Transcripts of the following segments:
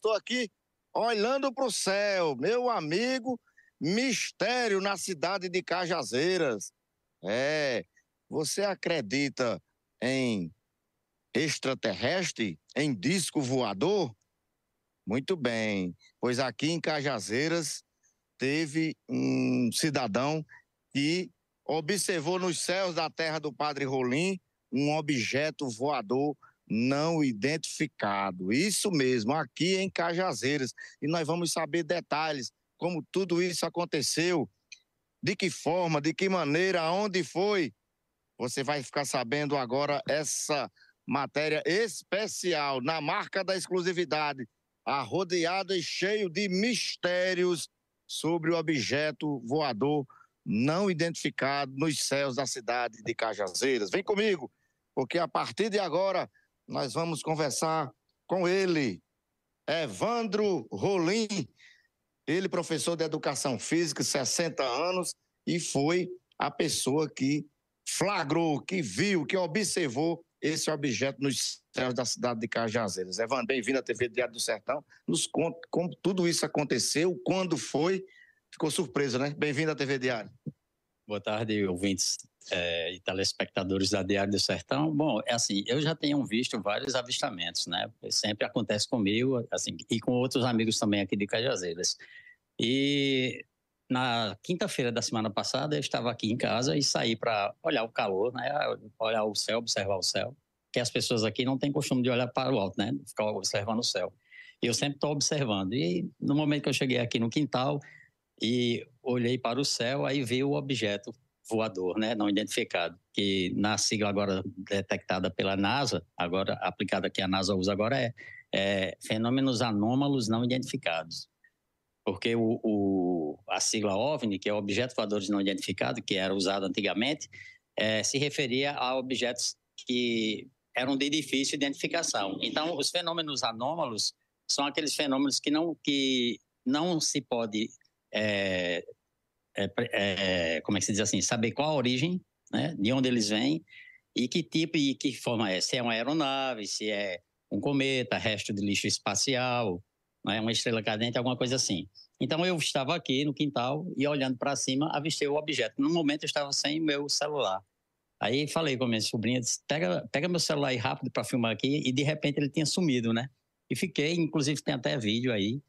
Estou aqui olhando para o céu, meu amigo, mistério na cidade de Cajazeiras. É, você acredita em extraterrestre, em disco voador? Muito bem, pois aqui em Cajazeiras teve um cidadão que observou nos céus da terra do Padre Rolim um objeto voador não identificado. Isso mesmo, aqui em Cajazeiras. E nós vamos saber detalhes, como tudo isso aconteceu, de que forma, de que maneira, aonde foi. Você vai ficar sabendo agora essa matéria especial na marca da exclusividade, arrodeado e cheio de mistérios sobre o objeto voador não identificado nos céus da cidade de Cajazeiras. Vem comigo, porque a partir de agora nós vamos conversar com ele, Evandro Rolim, ele professor de educação física, 60 anos, e foi a pessoa que flagrou, que viu, que observou esse objeto nos céus da cidade de Cajazeiras. Evandro, bem-vindo à TV Diário do Sertão. Nos conta como tudo isso aconteceu, quando foi. Ficou surpreso, né? Bem-vindo à TV Diário. Boa tarde, ouvintes é, e telespectadores da Diário do Sertão. Bom, é assim, eu já tenho visto vários avistamentos, né? Sempre acontece comigo, assim, e com outros amigos também aqui de Cajazeiras. E na quinta-feira da semana passada eu estava aqui em casa e saí para olhar o calor, né? Olhar o céu, observar o céu. Que as pessoas aqui não têm costume de olhar para o alto, né? Ficar observando o céu. E eu sempre estou observando. E no momento que eu cheguei aqui no quintal e olhei para o céu, aí veio o objeto voador, né, não identificado, que na sigla agora detectada pela NASA, agora aplicada que a NASA usa agora é, é fenômenos anômalos não identificados. Porque o, o, a sigla OVNI, que é Objeto Voadores Não Identificado, que era usado antigamente, é, se referia a objetos que eram de difícil identificação. Então, os fenômenos anômalos são aqueles fenômenos que não, que não se pode é, é, é, como é que se diz assim, saber qual a origem, né, de onde eles vêm e que tipo e que forma é. Se é uma aeronave, se é um cometa, resto de lixo espacial, né, uma estrela cadente, alguma coisa assim. Então eu estava aqui no quintal e olhando para cima, avistei o objeto. No momento eu estava sem meu celular. Aí falei com a minha sobrinha, disse, pega, pega meu celular aí rápido para filmar aqui, e de repente ele tinha sumido, né? E fiquei, inclusive tem até vídeo aí,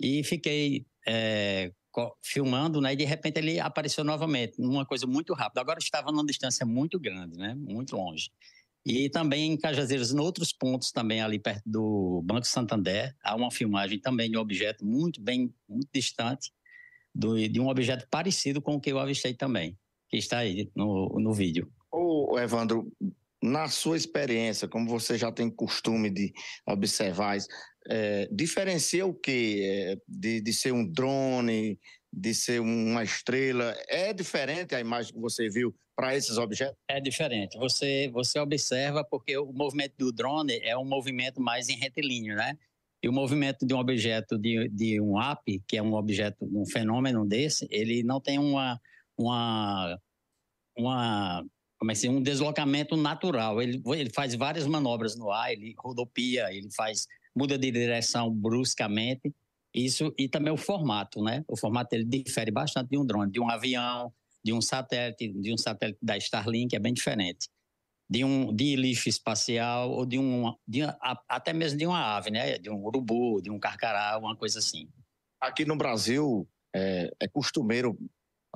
e fiquei é, filmando, né? E de repente ele apareceu novamente, numa coisa muito rápida. Agora estava numa distância muito grande, né? Muito longe. E também em Cajazeiras, em outros pontos também ali perto do Banco Santander, há uma filmagem também de um objeto muito bem, muito distante, do, de um objeto parecido com o que eu avistei também, que está aí no, no vídeo. Ô, Evandro, na sua experiência, como você já tem costume de observar, é, diferencia o que é, de, de ser um drone, de ser uma estrela? É diferente a imagem que você viu para esses objetos? É diferente. Você, você observa porque o movimento do drone é um movimento mais em retilíneo, né? E o movimento de um objeto, de, de um app, que é um objeto, um fenômeno desse, ele não tem uma, uma, uma que um deslocamento natural. Ele, ele faz várias manobras no ar, ele rodopia, ele faz muda de direção bruscamente. Isso e também o formato, né? O formato ele difere bastante de um drone, de um avião, de um satélite, de um satélite da Starlink é bem diferente. De um de lixo espacial ou de um de, até mesmo de uma ave, né? De um urubu, de um carcará, uma coisa assim. Aqui no Brasil é, é costumeiro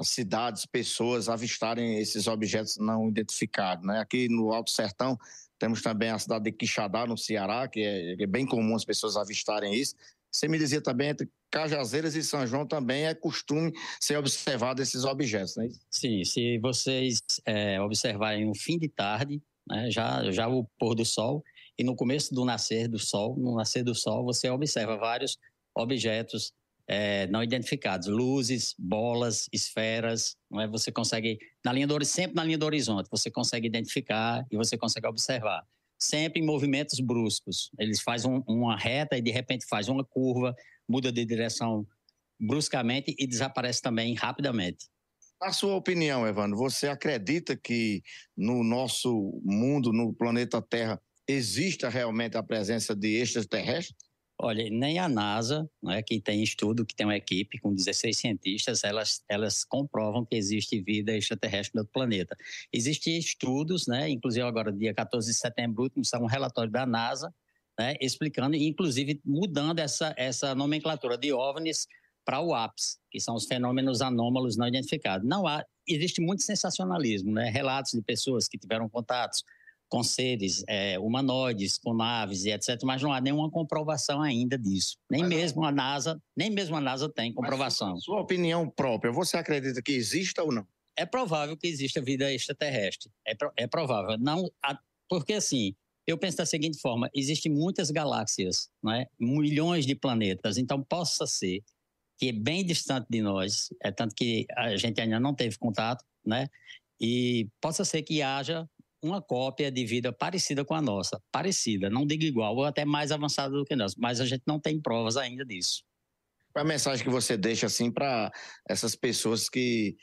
cidades, pessoas avistarem esses objetos não identificados. Né? Aqui no Alto Sertão temos também a cidade de Quixadá, no Ceará, que é, é bem comum as pessoas avistarem isso. Você me dizia também, entre Cajazeiras e São João também é costume ser observado esses objetos, né? Sim, se vocês é, observarem no fim de tarde, né, já, já o pôr do sol, e no começo do nascer do sol, no nascer do sol, você observa vários objetos é, não identificados, luzes, bolas, esferas, não é? Você consegue na linha do sempre na linha do horizonte, você consegue identificar e você consegue observar. Sempre em movimentos bruscos. Eles fazem um, uma reta e de repente faz uma curva, muda de direção bruscamente e desaparece também rapidamente. Na sua opinião, Evandro, você acredita que no nosso mundo, no planeta Terra, exista realmente a presença de extraterrestres? Olha, nem a NASA, né, que tem estudo, que tem uma equipe com 16 cientistas, elas, elas comprovam que existe vida extraterrestre no planeta. Existem estudos, né, inclusive agora, dia 14 de setembro, saiu um relatório da NASA, né, explicando, inclusive mudando essa, essa nomenclatura de OVNIs para o APS, que são os fenômenos anômalos não identificados. Não há, existe muito sensacionalismo, né, relatos de pessoas que tiveram contatos com seres é, humanoides, com naves e etc., mas não há nenhuma comprovação ainda disso. Nem mas mesmo não. a NASA, nem mesmo a NASA tem comprovação. Mas, sua opinião própria, você acredita que exista ou não? É provável que exista vida extraterrestre. É, é provável. Não, porque assim, eu penso da seguinte forma: existem muitas galáxias, é? milhões de planetas. Então possa ser que é bem distante de nós, é tanto que a gente ainda não teve contato, né? E possa ser que haja uma cópia de vida parecida com a nossa, parecida, não digo igual, ou até mais avançada do que nós, mas a gente não tem provas ainda disso. Qual a mensagem que você deixa assim para essas pessoas que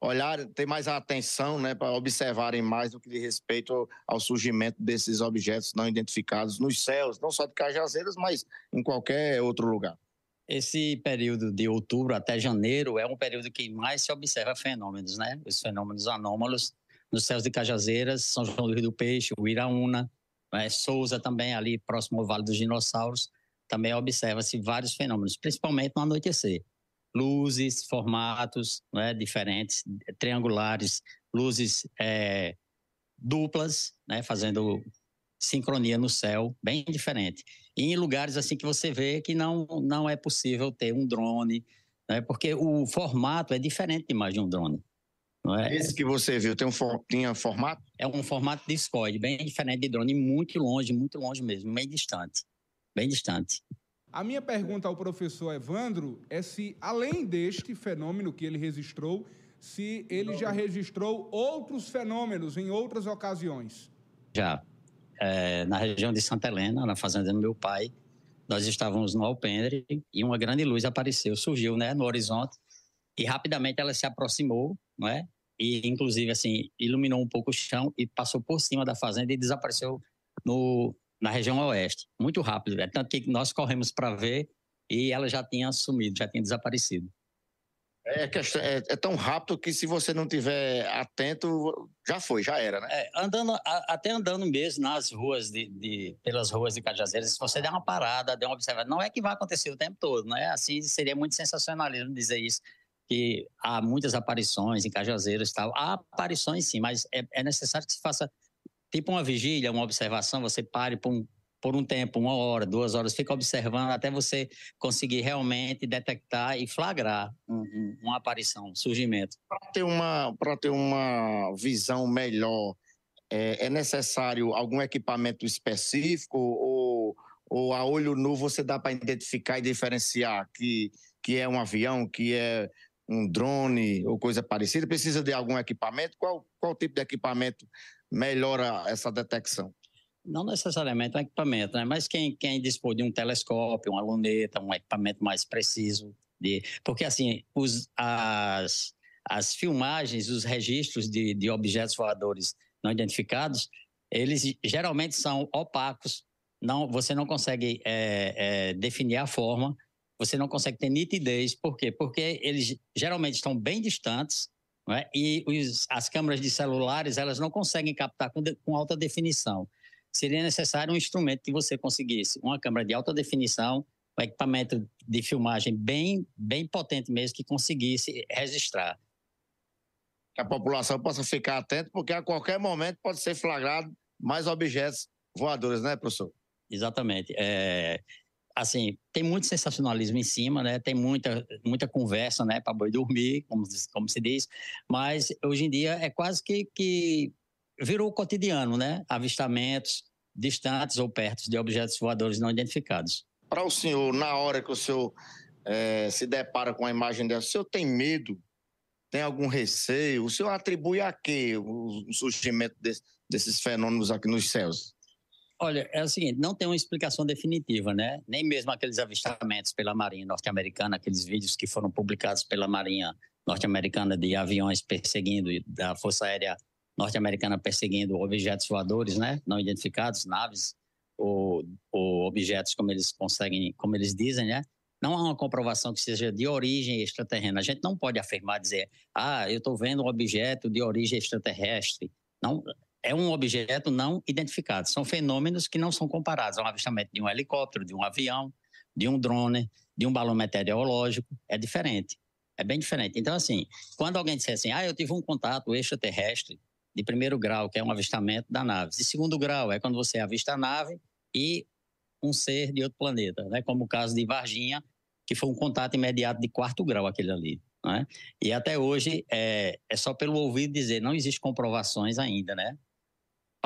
olharem, ter mais atenção, né, para observarem mais o que diz respeito ao surgimento desses objetos não identificados nos céus, não só de Cajazeiras, mas em qualquer outro lugar? Esse período de outubro até janeiro é um período que mais se observa fenômenos, né? Os fenômenos anômalos nos céus de Cajazeiras, São João do Rio do Peixe, o Iraúna, né, Souza também ali próximo ao Vale dos Dinossauros, também observa-se vários fenômenos, principalmente no anoitecer. Luzes, formatos né, diferentes, triangulares, luzes é, duplas, né, fazendo sincronia no céu, bem diferente. E em lugares assim que você vê que não, não é possível ter um drone, né, porque o formato é diferente de mais de um drone. É? Esse que você viu tem um for, tinha formato? É um formato discoide, bem diferente de drone, muito longe, muito longe mesmo, bem distante. Bem distante. A minha pergunta ao professor Evandro é se, além deste fenômeno que ele registrou, se ele já registrou outros fenômenos em outras ocasiões. Já. É, na região de Santa Helena, na fazenda do meu pai, nós estávamos no alpendre e uma grande luz apareceu, surgiu né, no horizonte e rapidamente ela se aproximou, não é? E inclusive assim iluminou um pouco o chão e passou por cima da fazenda e desapareceu no, na região oeste, muito rápido. É tanto que nós corremos para ver e ela já tinha sumido, já tinha desaparecido. É, é, é, tão rápido que se você não tiver atento, já foi, já era, né? É, andando, a, até andando mesmo nas ruas de, de, pelas ruas de Cajazeiras, se você der uma parada, der uma observação, não é que vai acontecer o tempo todo, né? Assim seria muito sensacionalismo dizer isso que há muitas aparições em Cajazeiras e tal. Há aparições sim, mas é, é, necessário que se faça tipo uma vigília, uma observação, você pare por um, por um tempo, uma hora, duas horas, fica observando até você conseguir realmente detectar e flagrar um, um, uma aparição, um surgimento. Para ter uma, ter uma visão melhor, é, é necessário algum equipamento específico ou, ou a olho nu você dá para identificar e diferenciar que, que é um avião, que é um drone ou coisa parecida? Precisa de algum equipamento? Qual, qual tipo de equipamento melhora essa detecção? Não necessariamente um equipamento, né? mas quem, quem dispor de um telescópio, uma luneta, um equipamento mais preciso. De... Porque, assim, os, as, as filmagens, os registros de, de objetos voadores não identificados, eles geralmente são opacos, não, você não consegue é, é, definir a forma você não consegue ter nitidez. Por quê? Porque eles geralmente estão bem distantes é? e os, as câmeras de celulares elas não conseguem captar com, de, com, alta definição. Seria necessário um instrumento que você conseguisse uma câmera de alta definição, um equipamento de filmagem bem, bem potente mesmo que conseguisse registrar. Que a população possa ficar atenta, porque a qualquer momento pode ser flagrado mais objetos voadores, né, professor? Exatamente. É, assim, tem muito sensacionalismo em cima, né? Tem muita, muita conversa, né? Para boi dormir, como, como se diz. Mas hoje em dia é quase que, que virou cotidiano, né? Avistamentos distantes ou perto de objetos voadores não identificados. Para o senhor, na hora que o senhor é, se depara com a imagem dessa, o senhor tem medo? Tem algum receio? O senhor atribui a quê o surgimento desse, desses fenômenos aqui nos céus? Olha, é o seguinte, não tem uma explicação definitiva, né? Nem mesmo aqueles avistamentos pela Marinha norte-americana, aqueles vídeos que foram publicados pela Marinha norte-americana de aviões perseguindo, da Força Aérea norte-americana perseguindo objetos voadores, né? Não identificados, naves ou, ou objetos como eles conseguem, como eles dizem, né? Não há uma comprovação que seja de origem extraterrena. A gente não pode afirmar, dizer, ah, eu estou vendo um objeto de origem extraterrestre. Não, é um objeto não identificado. São fenômenos que não são comparados. É um avistamento de um helicóptero, de um avião, de um drone, de um balão meteorológico. É diferente. É bem diferente. Então, assim, quando alguém disser assim, ah, eu tive um contato extraterrestre de primeiro grau, que é um avistamento da nave. De segundo grau é quando você avista a nave e um ser de outro planeta, né? como o caso de Varginha, que foi um contato imediato de quarto grau aquele ali. Né? E até hoje é, é só pelo ouvido dizer, não existe comprovações ainda, né?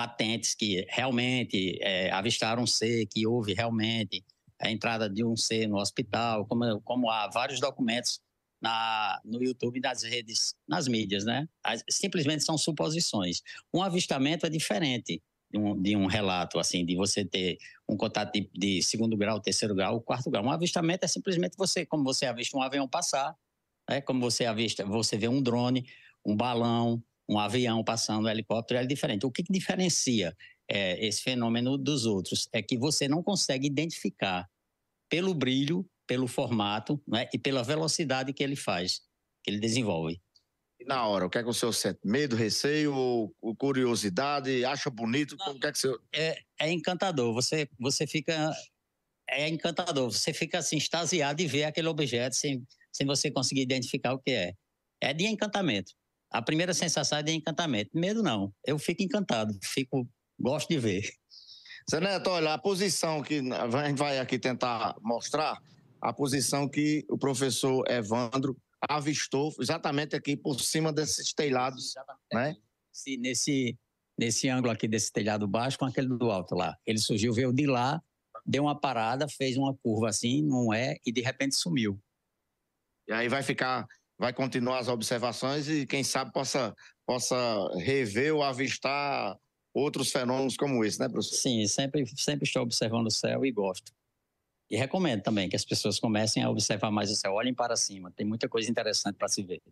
Patentes que realmente é, avistaram um que houve realmente a entrada de um ser no hospital, como, como há vários documentos na, no YouTube, nas redes, nas mídias, né? As, simplesmente são suposições. Um avistamento é diferente de um, de um relato, assim, de você ter um contato de, de, segundo grau, terceiro grau, quarto grau. Um avistamento é simplesmente você, como você avista um avião passar, né? como você avista, você vê um drone, um balão, um avião passando, um helicóptero, é diferente. O que, que diferencia é, esse fenômeno dos outros é que você não consegue identificar pelo brilho, pelo formato né? e pela velocidade que ele faz, que ele desenvolve. E na hora, o que é que o senhor sente? Medo, receio, ou, curiosidade? Acha bonito? Não, o que é que o senhor... É, é encantador. Você, você fica... É encantador. Você fica assim, extasiado de ver aquele objeto sem, sem você conseguir identificar o que é. É de encantamento. A primeira sensação é de encantamento. Medo não. Eu fico encantado. Fico... Gosto de ver. Zé Neto, olha, a posição que a gente vai aqui tentar mostrar, a posição que o professor Evandro avistou exatamente aqui por cima desses telhados, né? Sim, nesse, nesse ângulo aqui desse telhado baixo com aquele do alto lá. Ele surgiu, veio de lá, deu uma parada, fez uma curva assim, não é, e de repente sumiu. E aí vai ficar, vai continuar as observações e quem sabe possa, possa rever ou avistar outros fenômenos como esse, né, professor? Sim, sempre, sempre estou observando o céu e gosto. E recomendo também que as pessoas comecem a observar mais o céu, olhem para cima, tem muita coisa interessante para se ver.